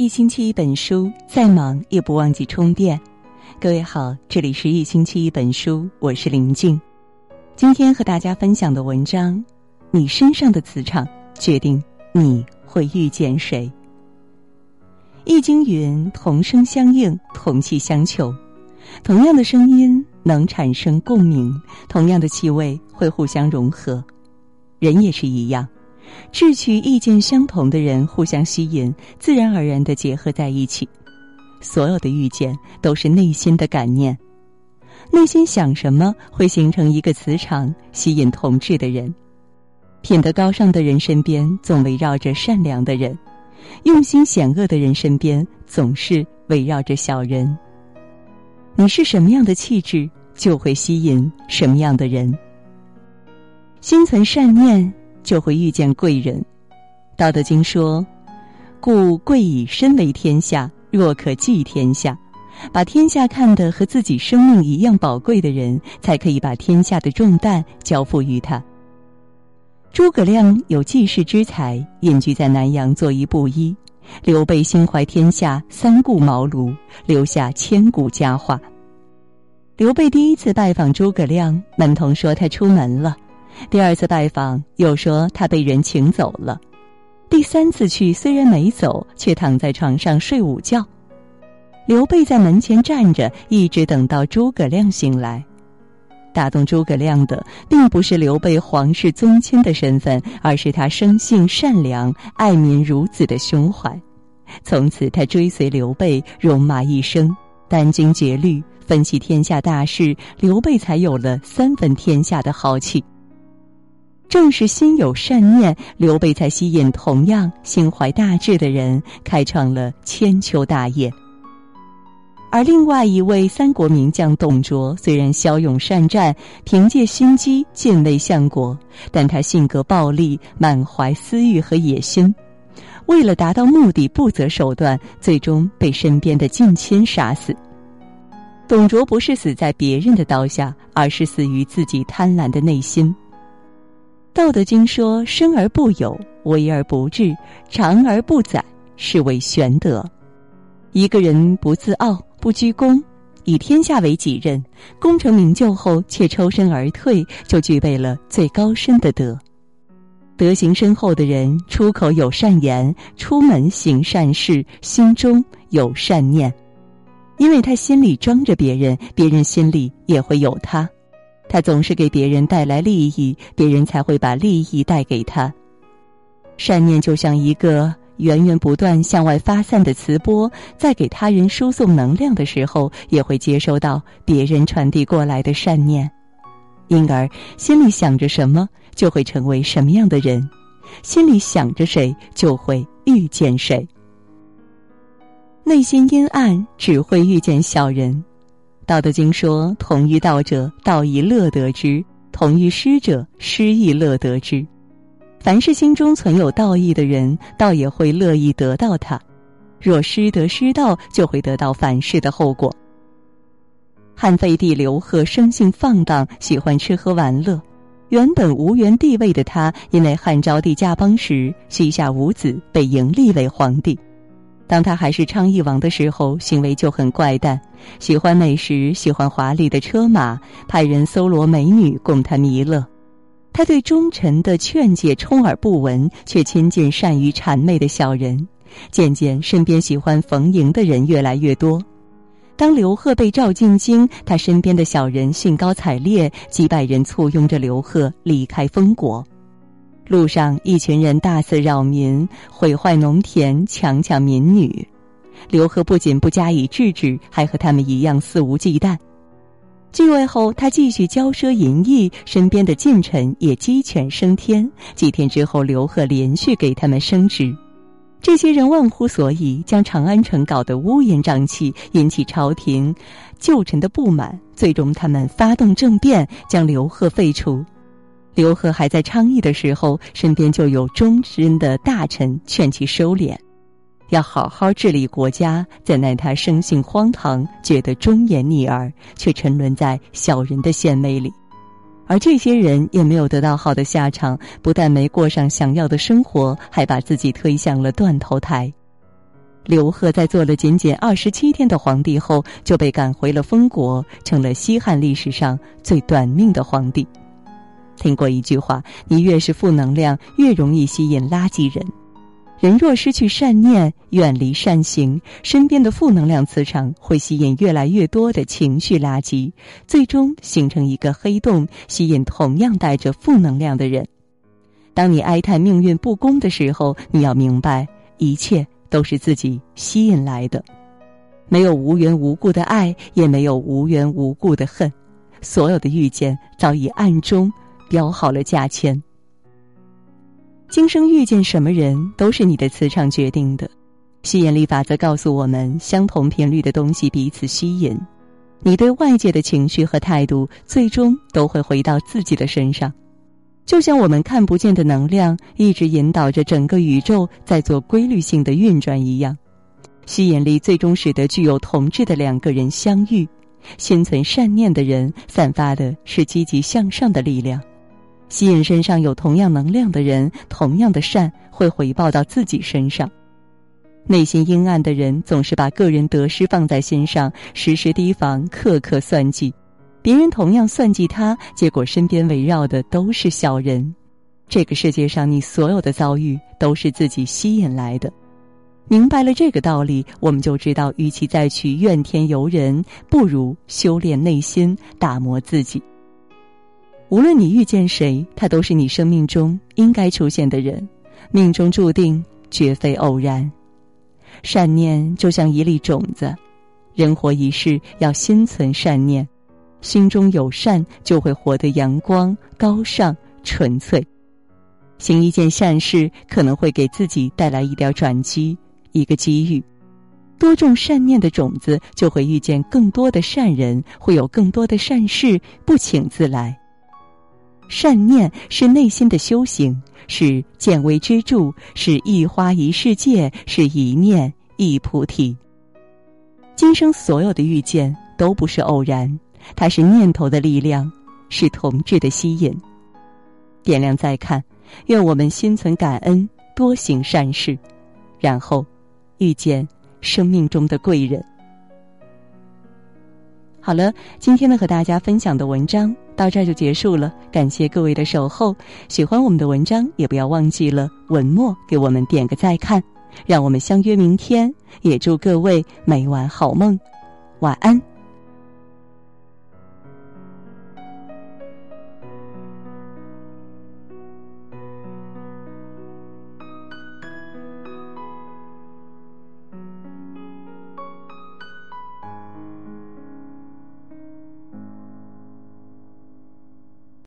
一星期一本书，再忙也不忘记充电。各位好，这里是一星期一本书，我是林静。今天和大家分享的文章：你身上的磁场决定你会遇见谁。易经云：同声相应，同气相求。同样的声音能产生共鸣，同样的气味会互相融合。人也是一样。志趣意见相同的人互相吸引，自然而然的结合在一起。所有的遇见都是内心的感念，内心想什么会形成一个磁场，吸引同志的人。品德高尚的人身边总围绕着善良的人，用心险恶的人身边总是围绕着小人。你是什么样的气质，就会吸引什么样的人。心存善念。就会遇见贵人，《道德经》说：“故贵以身为天下，若可寄天下。”把天下看得和自己生命一样宝贵的人，才可以把天下的重担交付于他。诸葛亮有济世之才，隐居在南阳做一布衣；刘备心怀天下，三顾茅庐，留下千古佳话。刘备第一次拜访诸葛亮，门童说他出门了。第二次拜访，又说他被人请走了；第三次去，虽然没走，却躺在床上睡午觉。刘备在门前站着，一直等到诸葛亮醒来。打动诸葛亮的，并不是刘备皇室宗亲的身份，而是他生性善良、爱民如子的胸怀。从此，他追随刘备，戎马一生，殚精竭虑分析天下大事，刘备才有了三分天下的豪气。正是心有善念，刘备才吸引同样心怀大志的人，开创了千秋大业。而另外一位三国名将董卓，虽然骁勇善战，凭借心机进位相国，但他性格暴戾，满怀私欲和野心，为了达到目的不择手段，最终被身边的近亲杀死。董卓不是死在别人的刀下，而是死于自己贪婪的内心。道德经说：“生而不有，为而不治，长而不宰，是谓玄德。”一个人不自傲、不居功，以天下为己任，功成名就后却抽身而退，就具备了最高深的德。德行深厚的人，出口有善言，出门行善事，心中有善念，因为他心里装着别人，别人心里也会有他。他总是给别人带来利益，别人才会把利益带给他。善念就像一个源源不断向外发散的磁波，在给他人输送能量的时候，也会接收到别人传递过来的善念。因而，心里想着什么，就会成为什么样的人；心里想着谁，就会遇见谁。内心阴暗，只会遇见小人。道德经说：“同于道者，道亦乐得之；同于失者，失亦乐得之。”凡是心中存有道义的人，倒也会乐意得到他；若失得失道，就会得到反噬的后果。汉废帝刘贺生性放荡，喜欢吃喝玩乐。原本无缘帝位的他，因为汉昭帝驾崩时膝下无子，被迎立为皇帝。当他还是昌邑王的时候，行为就很怪诞，喜欢美食，喜欢华丽的车马，派人搜罗美女供他弥勒。他对忠臣的劝诫充耳不闻，却亲近善于谄媚的小人。渐渐，身边喜欢逢迎的人越来越多。当刘贺被召进京，他身边的小人兴高采烈，几百人簇拥着刘贺离开封国。路上，一群人大肆扰民，毁坏农田，强抢民女。刘贺不仅不加以制止，还和他们一样肆无忌惮。继位后，他继续骄奢淫逸，身边的近臣也鸡犬升天。几天之后，刘贺连续给他们升职。这些人忘乎所以，将长安城搞得乌烟瘴气，引起朝廷旧臣的不满。最终，他们发动政变，将刘贺废除。刘贺还在昌邑的时候，身边就有忠贞的大臣劝其收敛，要好好治理国家。怎奈他生性荒唐，觉得忠言逆耳，却沉沦在小人的献媚里。而这些人也没有得到好的下场，不但没过上想要的生活，还把自己推向了断头台。刘贺在做了仅仅二十七天的皇帝后，就被赶回了封国，成了西汉历史上最短命的皇帝。听过一句话：你越是负能量，越容易吸引垃圾人。人若失去善念，远离善行，身边的负能量磁场会吸引越来越多的情绪垃圾，最终形成一个黑洞，吸引同样带着负能量的人。当你哀叹命运不公的时候，你要明白，一切都是自己吸引来的。没有无缘无故的爱，也没有无缘无故的恨。所有的遇见，早已暗中。标好了价钱。今生遇见什么人，都是你的磁场决定的。吸引力法则告诉我们，相同频率的东西彼此吸引。你对外界的情绪和态度，最终都会回到自己的身上。就像我们看不见的能量，一直引导着整个宇宙在做规律性的运转一样。吸引力最终使得具有同质的两个人相遇。心存善念的人，散发的是积极向上的力量。吸引身上有同样能量的人，同样的善会回报到自己身上。内心阴暗的人总是把个人得失放在心上，时时提防，刻刻算计。别人同样算计他，结果身边围绕的都是小人。这个世界上，你所有的遭遇都是自己吸引来的。明白了这个道理，我们就知道，与其再去怨天尤人，不如修炼内心，打磨自己。无论你遇见谁，他都是你生命中应该出现的人，命中注定，绝非偶然。善念就像一粒种子，人活一世要心存善念，心中有善，就会活得阳光、高尚、纯粹。行一件善事，可能会给自己带来一点转机，一个机遇。多种善念的种子，就会遇见更多的善人，会有更多的善事不请自来。善念是内心的修行，是见微知著，是一花一世界，是一念一菩提。今生所有的遇见都不是偶然，它是念头的力量，是同志的吸引。点亮再看，愿我们心存感恩，多行善事，然后遇见生命中的贵人。好了，今天呢和大家分享的文章到这儿就结束了，感谢各位的守候。喜欢我们的文章，也不要忘记了文末给我们点个再看，让我们相约明天。也祝各位每晚好梦，晚安。